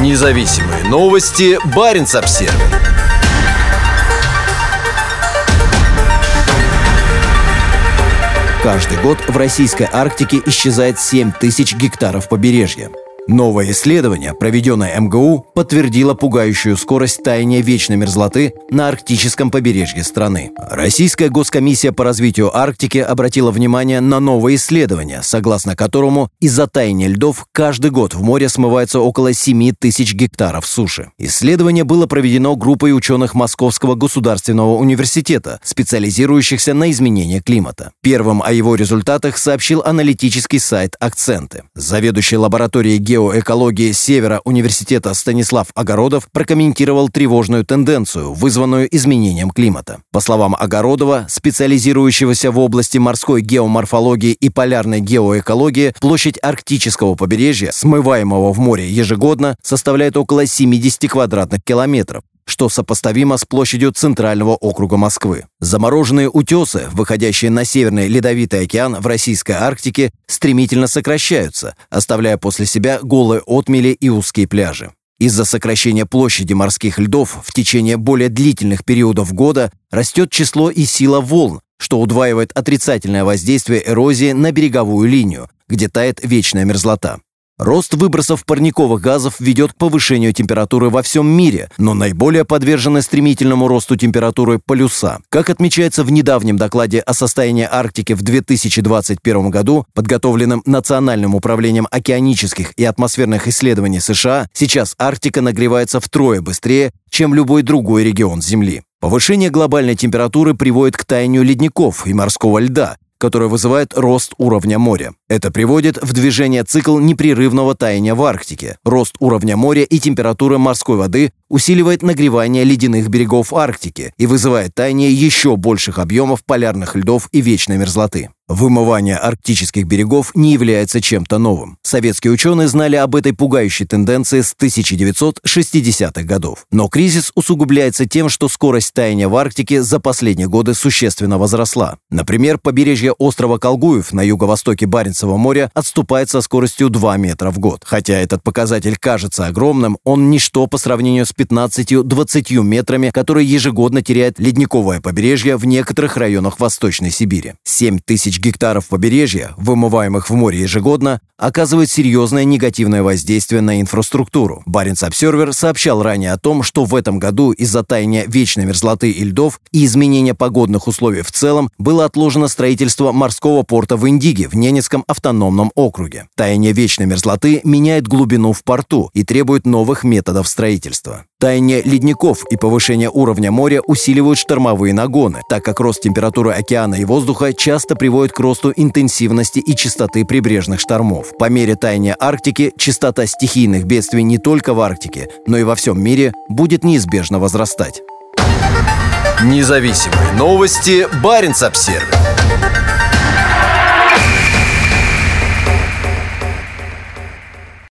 Независимые новости. Барин обсерва Каждый год в российской Арктике исчезает 7 тысяч гектаров побережья. Новое исследование, проведенное МГУ, подтвердило пугающую скорость таяния вечной мерзлоты на арктическом побережье страны. Российская госкомиссия по развитию Арктики обратила внимание на новое исследование, согласно которому из-за таяния льдов каждый год в море смывается около 7 тысяч гектаров суши. Исследование было проведено группой ученых Московского государственного университета, специализирующихся на изменении климата. Первым о его результатах сообщил аналитический сайт «Акценты». Заведующий лабораторией геоэкологии Севера университета Станислав Огородов прокомментировал тревожную тенденцию, вызванную изменением климата. По словам Огородова, специализирующегося в области морской геоморфологии и полярной геоэкологии, площадь арктического побережья, смываемого в море ежегодно, составляет около 70 квадратных километров что сопоставимо с площадью Центрального округа Москвы. Замороженные утесы, выходящие на Северный Ледовитый океан в российской Арктике, стремительно сокращаются, оставляя после себя голые отмели и узкие пляжи. Из-за сокращения площади морских льдов в течение более длительных периодов года растет число и сила волн, что удваивает отрицательное воздействие эрозии на береговую линию, где тает вечная мерзлота. Рост выбросов парниковых газов ведет к повышению температуры во всем мире, но наиболее подвержены стремительному росту температуры полюса. Как отмечается в недавнем докладе о состоянии Арктики в 2021 году, подготовленном Национальным управлением океанических и атмосферных исследований США, сейчас Арктика нагревается втрое быстрее, чем любой другой регион Земли. Повышение глобальной температуры приводит к таянию ледников и морского льда, которое вызывает рост уровня моря. Это приводит в движение цикл непрерывного таяния в Арктике. Рост уровня моря и температуры морской воды усиливает нагревание ледяных берегов Арктики и вызывает таяние еще больших объемов полярных льдов и вечной мерзлоты. Вымывание арктических берегов не является чем-то новым. Советские ученые знали об этой пугающей тенденции с 1960-х годов. Но кризис усугубляется тем, что скорость таяния в Арктике за последние годы существенно возросла. Например, побережье острова Колгуев на юго-востоке Баренцева моря отступает со скоростью 2 метра в год. Хотя этот показатель кажется огромным, он ничто по сравнению с 15-20 метрами, которые ежегодно теряет ледниковое побережье в некоторых районах Восточной Сибири. 7 тысяч гектаров побережья, вымываемых в море ежегодно, оказывает серьезное негативное воздействие на инфраструктуру. Баренц Обсервер сообщал ранее о том, что в этом году из-за таяния вечной мерзлоты и льдов и изменения погодных условий в целом было отложено строительство морского порта в Индиге в Ненецком автономном округе. Таяние вечной мерзлоты меняет глубину в порту и требует новых методов строительства. Таяние ледников и повышение уровня моря усиливают штормовые нагоны, так как рост температуры океана и воздуха часто приводит к росту интенсивности и частоты прибрежных штормов. По мере таяния Арктики частота стихийных бедствий не только в Арктике, но и во всем мире будет неизбежно возрастать. Независимые новости. Барин обсервис